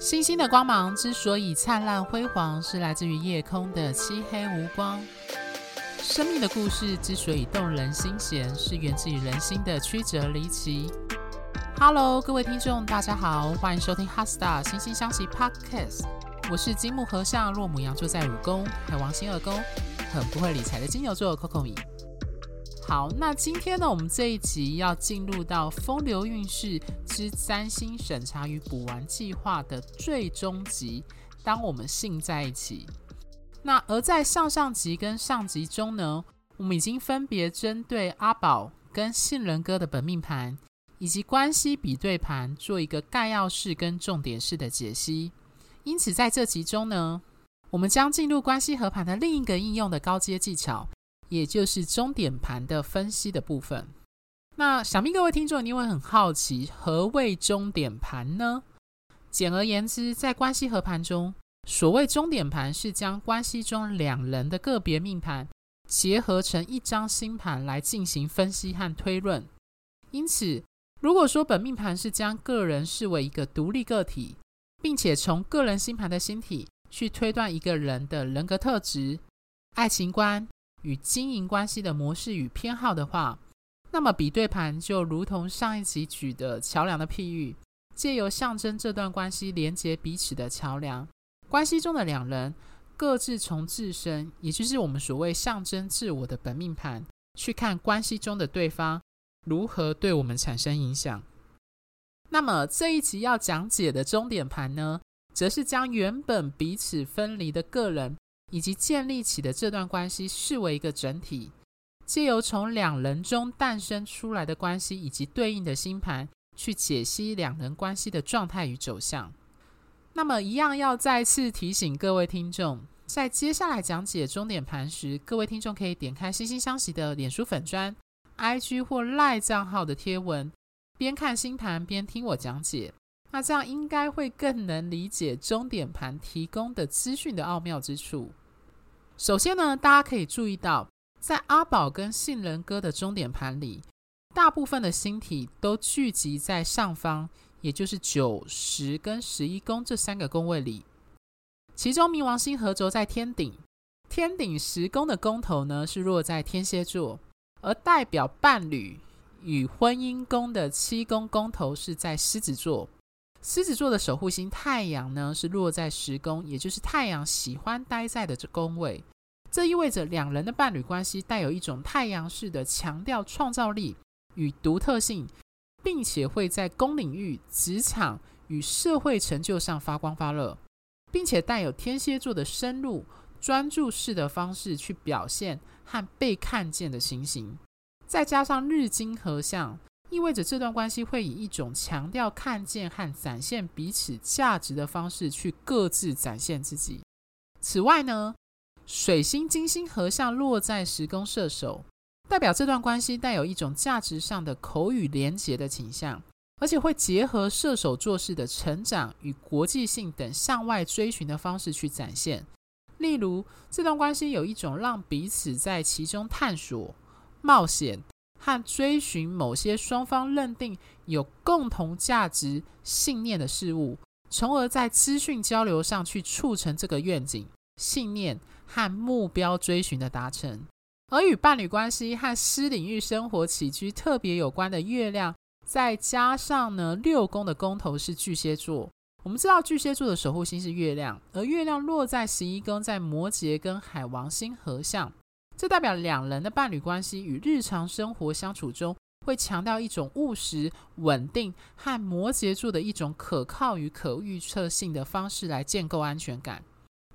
星星的光芒之所以灿烂辉煌，是来自于夜空的漆黑无光；生命的故事之所以动人心弦，是源自于人心的曲折离奇。Hello，各位听众，大家好，欢迎收听《HeartStar》惺惺相惜 Podcast。我是金木和尚，落母羊座在五宫，海王星二宫，很不会理财的金牛座 Coco 米。好，那今天呢，我们这一集要进入到风流韵事之占星审查与补完计划的最终集。当我们性在一起，那而在上上集跟上集中呢，我们已经分别针对阿宝跟杏仁哥的本命盘以及关系比对盘做一个概要式跟重点式的解析。因此，在这集中呢，我们将进入关系合盘的另一个应用的高阶技巧。也就是终点盘的分析的部分。那想必各位听众，你会很好奇，何谓终点盘呢？简而言之，在关系合盘中，所谓终点盘是将关系中两人的个别命盘结合成一张星盘来进行分析和推论。因此，如果说本命盘是将个人视为一个独立个体，并且从个人星盘的星体去推断一个人的人格特质、爱情观。与经营关系的模式与偏好的话，那么比对盘就如同上一集举的桥梁的譬喻，借由象征这段关系连接彼此的桥梁。关系中的两人各自从自身，也就是我们所谓象征自我的本命盘，去看关系中的对方如何对我们产生影响。那么这一集要讲解的终点盘呢，则是将原本彼此分离的个人。以及建立起的这段关系视为一个整体，借由从两人中诞生出来的关系以及对应的星盘去解析两人关系的状态与走向。那么，一样要再次提醒各位听众，在接下来讲解终点盘时，各位听众可以点开惺惺相惜的脸书粉专、IG 或 LINE 账号的贴文，边看星盘边听我讲解。那这样应该会更能理解终点盘提供的资讯的奥妙之处。首先呢，大家可以注意到，在阿宝跟杏仁哥的终点盘里，大部分的星体都聚集在上方，也就是九、十跟十一宫这三个宫位里。其中冥王星合轴在天顶，天顶十宫的宫头呢是落在天蝎座，而代表伴侣与婚姻宫的七宫宫头是在狮子座。狮子座的守护星太阳呢，是落在十宫，也就是太阳喜欢待在的这宫位。这意味着两人的伴侣关系带有一种太阳式的强调创造力与独特性，并且会在公领域、职场与社会成就上发光发热，并且带有天蝎座的深入专注式的方式去表现和被看见的情形。再加上日金合相。意味着这段关系会以一种强调看见和展现彼此价值的方式去各自展现自己。此外呢，水星金星合相落在十宫射手，代表这段关系带有一种价值上的口语连结的倾向，而且会结合射手做事的成长与国际性等向外追寻的方式去展现。例如，这段关系有一种让彼此在其中探索、冒险。和追寻某些双方认定有共同价值信念的事物，从而在资讯交流上去促成这个愿景、信念和目标追寻的达成。而与伴侣关系和私领域生活起居特别有关的月亮，再加上呢六宫的宫头是巨蟹座。我们知道巨蟹座的守护星是月亮，而月亮落在十一宫，在摩羯跟海王星合相。这代表两人的伴侣关系与日常生活相处中，会强调一种务实、稳定和摩羯座的一种可靠与可预测性的方式来建构安全感。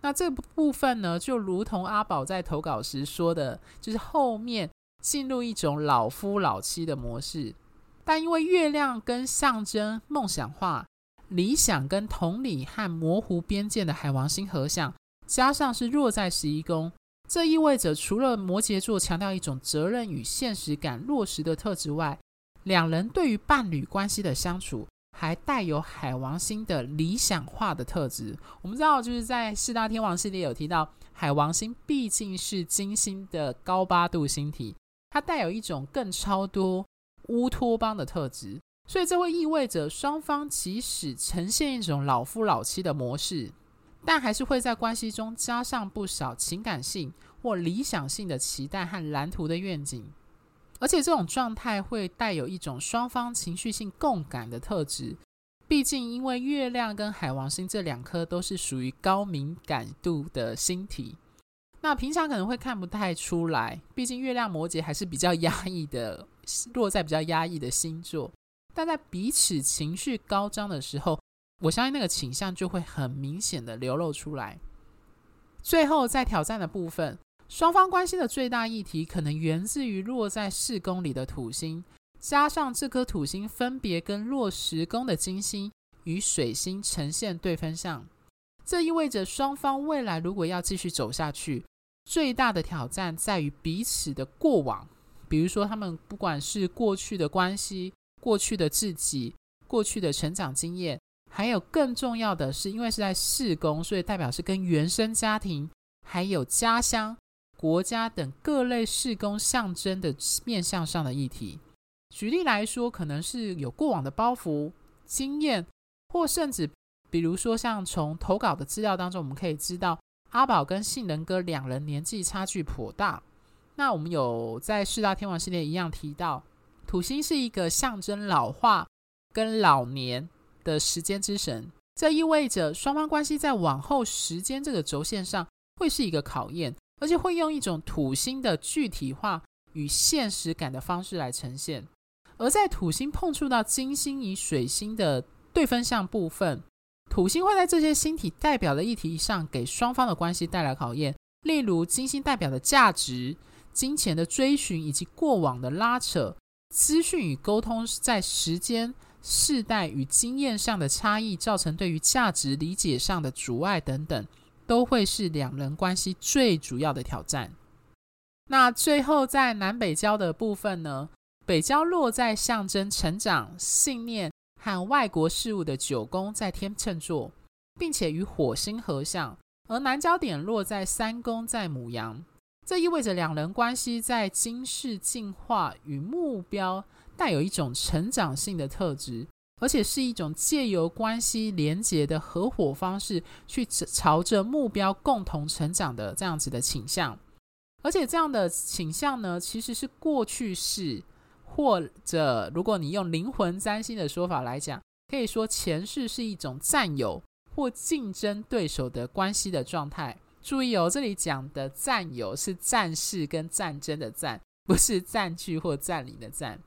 那这部分呢，就如同阿宝在投稿时说的，就是后面进入一种老夫老妻的模式。但因为月亮跟象征梦想化、理想跟同理和模糊边界的海王星合相，加上是弱在十一宫。这意味着，除了摩羯座强调一种责任与现实感落实的特质外，两人对于伴侣关系的相处还带有海王星的理想化的特质。我们知道，就是在四大天王系列有提到，海王星毕竟是金星的高八度星体，它带有一种更超多乌托邦的特质。所以这会意味着双方即使呈现一种老夫老妻的模式，但还是会在关系中加上不少情感性或理想性的期待和蓝图的愿景，而且这种状态会带有一种双方情绪性共感的特质。毕竟，因为月亮跟海王星这两颗都是属于高敏感度的星体，那平常可能会看不太出来。毕竟月亮摩羯还是比较压抑的，落在比较压抑的星座。但在彼此情绪高涨的时候，我相信那个倾向就会很明显的流露出来。最后，在挑战的部分，双方关系的最大议题可能源自于落在四宫里的土星。加上这颗土星分别跟落十宫的金星与水星呈现对分相，这意味着双方未来如果要继续走下去，最大的挑战在于彼此的过往，比如说他们不管是过去的关系、过去的自己、过去的成长经验，还有更重要的是，因为是在四宫，所以代表是跟原生家庭、还有家乡、国家等各类四宫象征的面向上的议题。举例来说，可能是有过往的包袱、经验，或甚至比如说像从投稿的资料当中，我们可以知道阿宝跟杏仁哥两人年纪差距颇大。那我们有在四大天王系列一样提到，土星是一个象征老化跟老年的时间之神，这意味着双方关系在往后时间这个轴线上会是一个考验，而且会用一种土星的具体化与现实感的方式来呈现。而在土星碰触到金星与水星的对分项部分，土星会在这些星体代表的议题上给双方的关系带来考验。例如，金星代表的价值、金钱的追寻以及过往的拉扯、资讯与沟通在时间、世代与经验上的差异，造成对于价值理解上的阻碍等等，都会是两人关系最主要的挑战。那最后在南北交的部分呢？北交落在象征成长、信念和外国事务的九宫，在天秤座，并且与火星合相；而南交点落在三宫，在母羊。这意味着两人关系在今世进化与目标带有一种成长性的特质，而且是一种借由关系连结的合伙方式，去朝着目标共同成长的这样子的倾向。而且这样的倾向呢，其实是过去式。或者，如果你用灵魂占星的说法来讲，可以说前世是一种占有或竞争对手的关系的状态。注意哦，这里讲的占有是战士跟战争的战，不是占据或占领的占。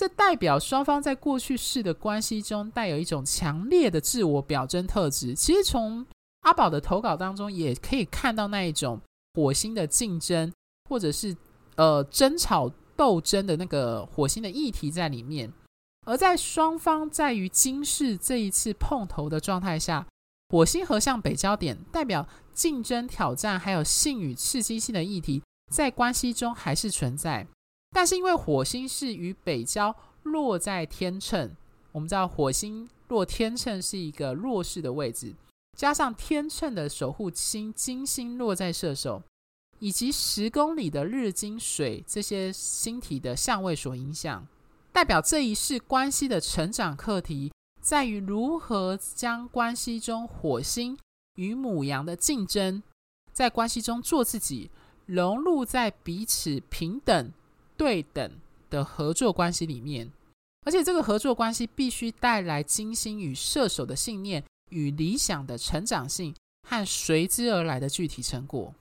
这代表双方在过去式的关系中带有一种强烈的自我表征特质。其实从阿宝的投稿当中也可以看到那一种火星的竞争，或者是呃争吵。斗争的那个火星的议题在里面，而在双方在于今世这一次碰头的状态下，火星合向北焦点，代表竞争、挑战还有性与刺激性的议题在关系中还是存在。但是因为火星是与北交落在天秤，我们知道火星落天秤是一个弱势的位置，加上天秤的守护星金星落在射手。以及十公里的日金水这些星体的相位所影响，代表这一世关系的成长课题，在于如何将关系中火星与母羊的竞争，在关系中做自己，融入在彼此平等对等的合作关系里面，而且这个合作关系必须带来金星与射手的信念与理想的成长性和随之而来的具体成果。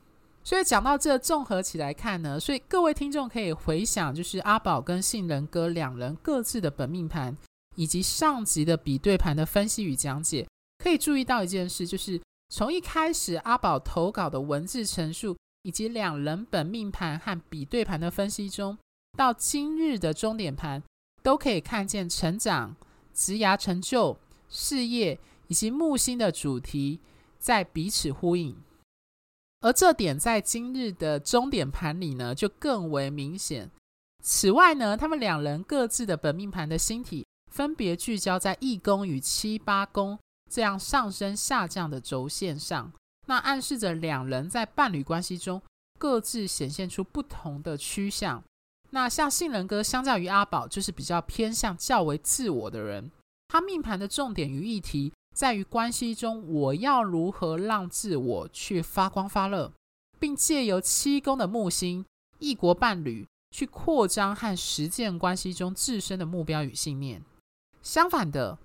所以讲到这，综合起来看呢，所以各位听众可以回想，就是阿宝跟杏仁哥两人各自的本命盘，以及上集的比对盘的分析与讲解，可以注意到一件事，就是从一开始阿宝投稿的文字陈述，以及两人本命盘和比对盘的分析中，到今日的终点盘，都可以看见成长、职涯成就、事业以及木星的主题在彼此呼应。而这点在今日的终点盘里呢，就更为明显。此外呢，他们两人各自的本命盘的星体分别聚焦在一宫与七八宫这样上升下降的轴线上，那暗示着两人在伴侣关系中各自显现出不同的趋向。那像性人格相较于阿宝，就是比较偏向较为自我的人。他命盘的重点与议题在于关系中，我要如何让自我去发光发热，并借由七宫的木星异国伴侣去扩张和实践关系中自身的目标与信念。相反的，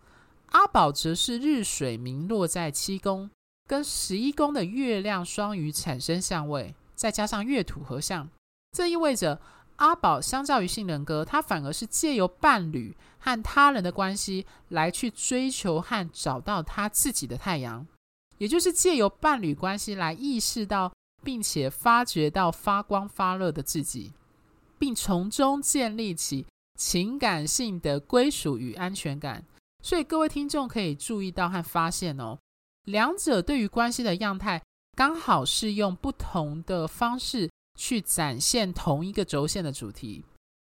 阿宝则是日水明落在七宫，跟十一宫的月亮双鱼产生相位，再加上月土合相，这意味着。阿宝相较于性人格，他反而是借由伴侣和他人的关系来去追求和找到他自己的太阳，也就是借由伴侣关系来意识到并且发掘到发光发热的自己，并从中建立起情感性的归属与安全感。所以各位听众可以注意到和发现哦，两者对于关系的样态刚好是用不同的方式。去展现同一个轴线的主题。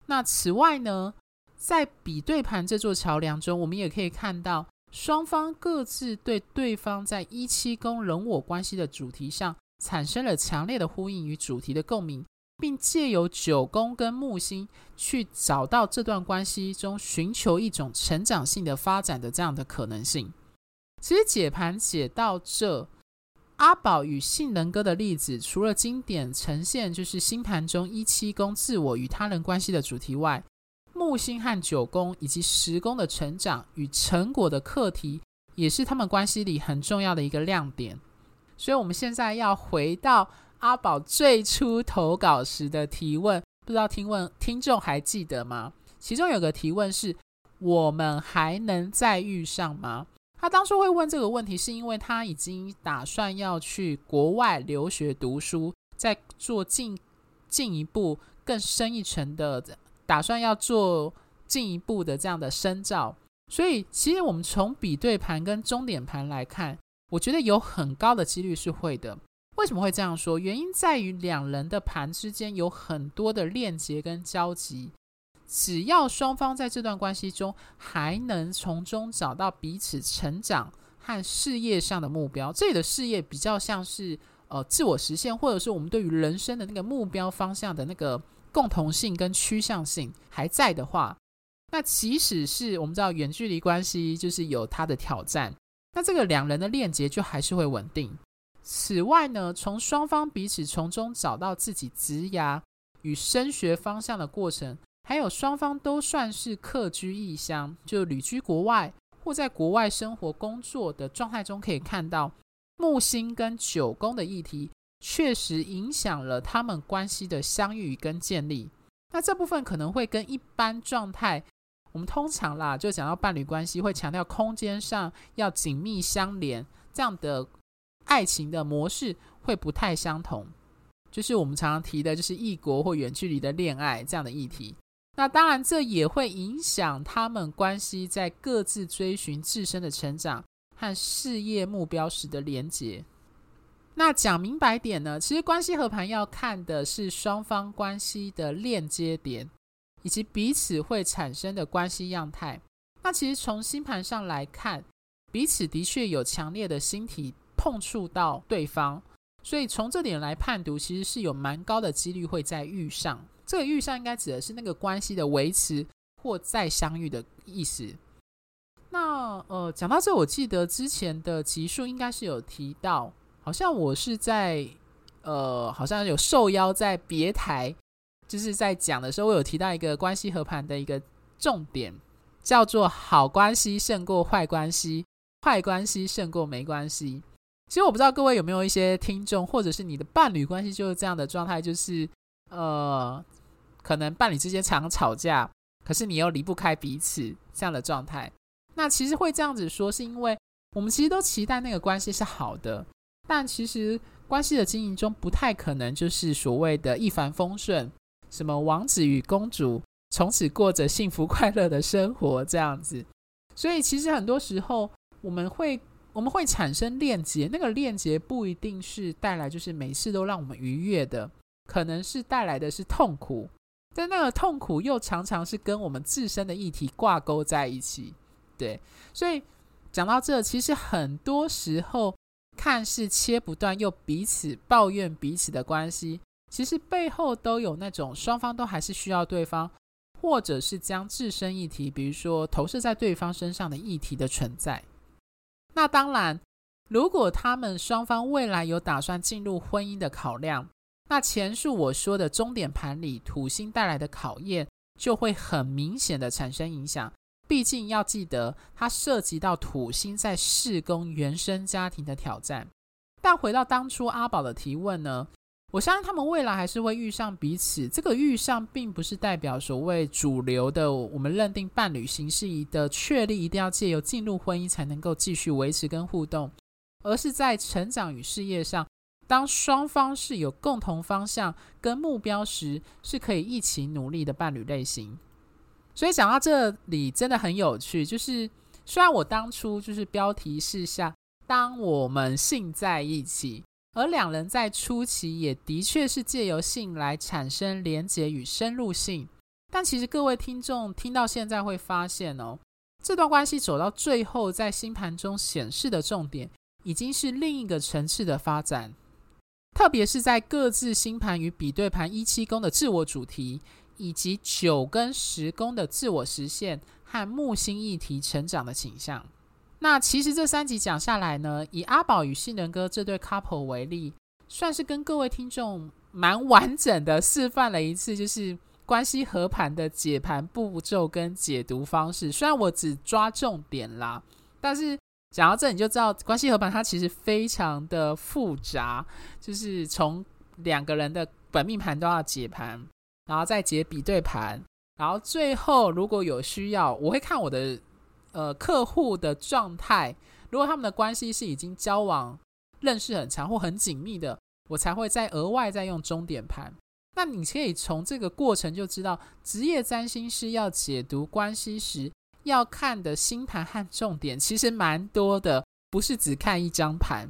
那此外呢，在比对盘这座桥梁中，我们也可以看到双方各自对对方在一七宫人我关系的主题上产生了强烈的呼应与主题的共鸣，并借由九宫跟木星去找到这段关系中寻求一种成长性的发展的这样的可能性。其实解盘解到这。阿宝与性人格的例子，除了经典呈现就是星盘中一七宫自我与他人关系的主题外，木星和九宫以及十宫的成长与成果的课题，也是他们关系里很重要的一个亮点。所以，我们现在要回到阿宝最初投稿时的提问，不知道听问听众还记得吗？其中有个提问是：我们还能再遇上吗？他当初会问这个问题，是因为他已经打算要去国外留学读书，在做进进一步更深一层的，打算要做进一步的这样的深造。所以，其实我们从比对盘跟终点盘来看，我觉得有很高的几率是会的。为什么会这样说？原因在于两人的盘之间有很多的链接跟交集。只要双方在这段关系中还能从中找到彼此成长和事业上的目标，这里的事业比较像是呃自我实现，或者是我们对于人生的那个目标方向的那个共同性跟趋向性还在的话，那即使是我们知道远距离关系就是有它的挑战，那这个两人的链接就还是会稳定。此外呢，从双方彼此从中找到自己职涯与升学方向的过程。还有双方都算是客居异乡，就旅居国外或在国外生活工作的状态中，可以看到木星跟九宫的议题确实影响了他们关系的相遇跟建立。那这部分可能会跟一般状态，我们通常啦就讲到伴侣关系会强调空间上要紧密相连，这样的爱情的模式会不太相同。就是我们常常提的，就是异国或远距离的恋爱这样的议题。那当然，这也会影响他们关系在各自追寻自身的成长和事业目标时的连结。那讲明白点呢，其实关系合盘要看的是双方关系的链接点，以及彼此会产生的关系样态。那其实从星盘上来看，彼此的确有强烈的星体碰触到对方，所以从这点来判读，其实是有蛮高的几率会在遇上。这个遇上应该指的是那个关系的维持或再相遇的意思。那呃，讲到这，我记得之前的集数应该是有提到，好像我是在呃，好像有受邀在别台，就是在讲的时候，我有提到一个关系和盘的一个重点，叫做好关系胜过坏关系，坏关系胜过没关系。其实我不知道各位有没有一些听众，或者是你的伴侣关系就是这样的状态，就是呃。可能伴侣之间常吵架，可是你又离不开彼此这样的状态。那其实会这样子说，是因为我们其实都期待那个关系是好的，但其实关系的经营中不太可能就是所谓的一帆风顺，什么王子与公主从此过着幸福快乐的生活这样子。所以其实很多时候我们会我们会产生链接，那个链接不一定是带来就是每次都让我们愉悦的，可能是带来的是痛苦。但那个痛苦又常常是跟我们自身的议题挂钩在一起，对，所以讲到这，其实很多时候看似切不断又彼此抱怨彼此的关系，其实背后都有那种双方都还是需要对方，或者是将自身议题，比如说投射在对方身上的议题的存在。那当然，如果他们双方未来有打算进入婚姻的考量，那前述我说的终点盘里土星带来的考验，就会很明显的产生影响。毕竟要记得，它涉及到土星在事工原生家庭的挑战。但回到当初阿宝的提问呢，我相信他们未来还是会遇上彼此。这个遇上，并不是代表所谓主流的我们认定伴侣形式的确立，一定要借由进入婚姻才能够继续维持跟互动，而是在成长与事业上，当双方是有共同方向跟目标时，是可以一起努力的伴侣类型。所以讲到这里，真的很有趣。就是虽然我当初就是标题是下，当我们性在一起。而两人在初期也的确是借由性来产生连结与深入性，但其实各位听众听到现在会发现哦，这段关系走到最后，在星盘中显示的重点已经是另一个层次的发展，特别是在各自星盘与比对盘一七宫的自我主题，以及九跟十宫的自我实现和木星议题成长的倾向。那其实这三集讲下来呢，以阿宝与杏仁哥这对 couple 为例，算是跟各位听众蛮完整的示范了一次，就是关系合盘的解盘步骤跟解读方式。虽然我只抓重点啦，但是讲到这你就知道，关系合盘它其实非常的复杂，就是从两个人的本命盘都要解盘，然后再解比对盘，然后最后如果有需要，我会看我的。呃，客户的状态，如果他们的关系是已经交往、认识很长或很紧密的，我才会再额外再用终点盘。那你可以从这个过程就知道，职业占星师要解读关系时要看的星盘和重点其实蛮多的，不是只看一张盘。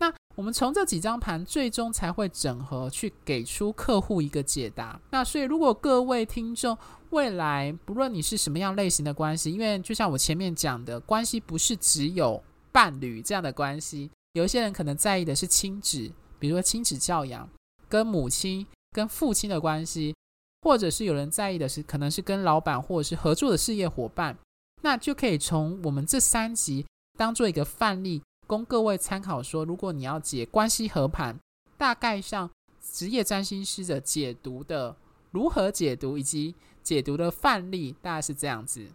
那我们从这几张盘最终才会整合去给出客户一个解答。那所以，如果各位听众，未来不论你是什么样类型的关系，因为就像我前面讲的，关系不是只有伴侣这样的关系，有一些人可能在意的是亲子，比如说亲子教养、跟母亲、跟父亲的关系，或者是有人在意的是可能是跟老板或者是合作的事业伙伴，那就可以从我们这三集当做一个范例，供各位参考说，如果你要解关系合盘，大概上职业占星师的解读的如何解读以及。解读的范例大概是这样子。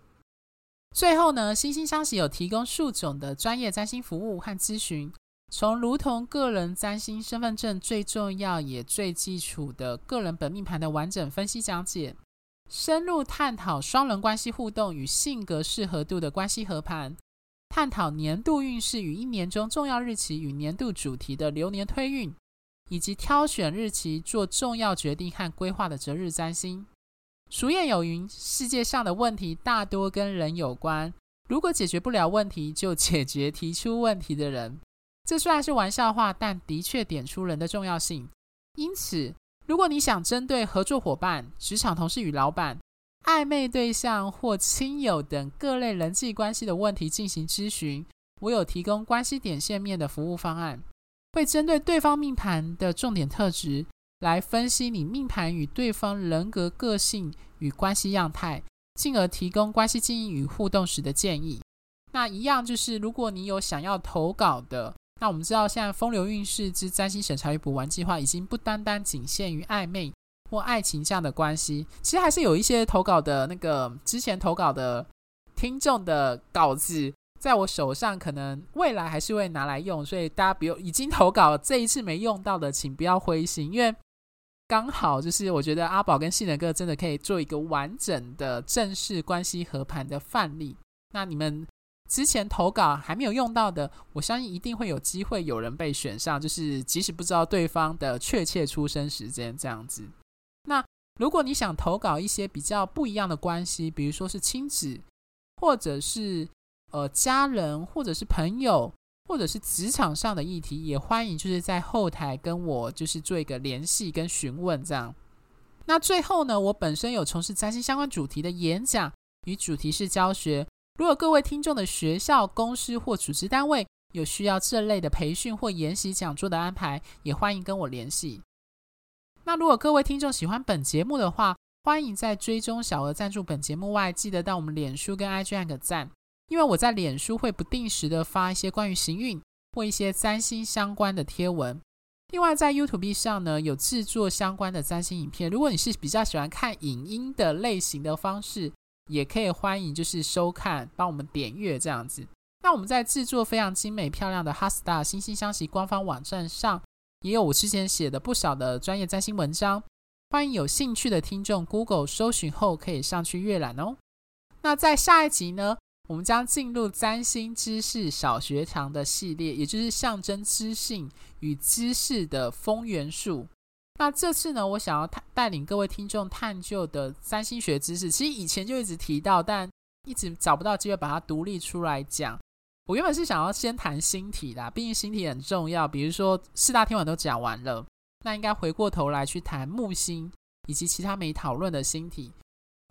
最后呢，惺惺相惜有提供数种的专业占星服务和咨询，从如同个人占星身份证最重要也最基础的个人本命盘的完整分析讲解，深入探讨双人关系互动与性格适合度的关系合盘，探讨年度运势与一年中重要日期与年度主题的流年推运，以及挑选日期做重要决定和规划的择日占星。俗谚有云：“世界上的问题大多跟人有关，如果解决不了问题，就解决提出问题的人。”这虽然是玩笑话，但的确点出人的重要性。因此，如果你想针对合作伙伴、职场同事与老板、暧昧对象或亲友等各类人际关系的问题进行咨询，我有提供关系点线面的服务方案，会针对对方命盘的重点特质。来分析你命盘与对方人格个性与关系样态，进而提供关系经营与互动时的建议。那一样就是，如果你有想要投稿的，那我们知道现在风流韵事之占星审查与补完计划已经不单单仅限于暧昧或爱情这样的关系，其实还是有一些投稿的那个之前投稿的听众的稿子，在我手上，可能未来还是会拿来用，所以大家不用已经投稿这一次没用到的，请不要灰心，因为。刚好就是，我觉得阿宝跟信仁哥真的可以做一个完整的正式关系合盘的范例。那你们之前投稿还没有用到的，我相信一定会有机会有人被选上。就是即使不知道对方的确切出生时间这样子。那如果你想投稿一些比较不一样的关系，比如说是亲子，或者是呃家人，或者是朋友。或者是职场上的议题，也欢迎就是在后台跟我就是做一个联系跟询问这样。那最后呢，我本身有从事占星相关主题的演讲与主题式教学。如果各位听众的学校、公司或组织单位有需要这类的培训或研习讲座的安排，也欢迎跟我联系。那如果各位听众喜欢本节目的话，欢迎在追踪小额赞助本节目外，记得到我们脸书跟 IG 按个赞，因为我在脸书会不定时的发一些关于行运或一些占星相关的贴文。另外，在 YouTube 上呢，有制作相关的占星影片。如果你是比较喜欢看影音的类型的方式，也可以欢迎就是收看，帮我们点阅这样子。那我们在制作非常精美漂亮的 HeartStar 心星相惜官方网站上，也有我之前写的不少的专业占星文章。欢迎有兴趣的听众 Google 搜寻后可以上去阅览哦。那在下一集呢，我们将进入占星知识小学堂的系列，也就是象征知性与知识的风元素。那这次呢，我想要带领各位听众探究的占星学知识，其实以前就一直提到，但一直找不到机会把它独立出来讲。我原本是想要先谈星体的，毕竟星体很重要。比如说四大天王都讲完了，那应该回过头来去谈木星以及其他没讨论的星体。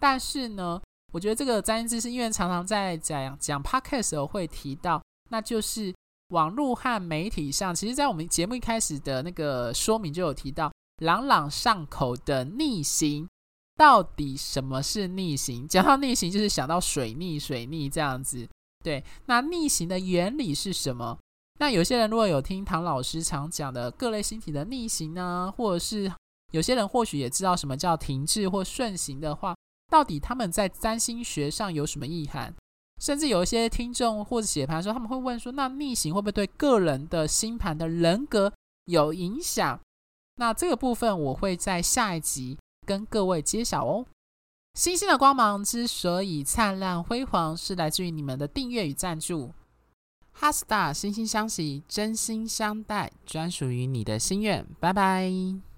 但是呢，我觉得这个占星知识，因为常常在讲讲 podcast 时候会提到，那就是网络和媒体上，其实，在我们节目一开始的那个说明就有提到，朗朗上口的逆行，到底什么是逆行？讲到逆行，就是想到水逆、水逆这样子。对，那逆行的原理是什么？那有些人如果有听唐老师常讲的各类星体的逆行呢，或者是有些人或许也知道什么叫停滞或顺行的话。到底他们在占星学上有什么意涵？甚至有一些听众或者写盘说，他们会问说：那逆行会不会对个人的星盘的人格有影响？那这个部分我会在下一集跟各位揭晓哦。星星的光芒之所以灿烂辉煌，是来自于你们的订阅与赞助。哈斯塔，心心相惜，真心相待，专属于你的心愿。拜拜。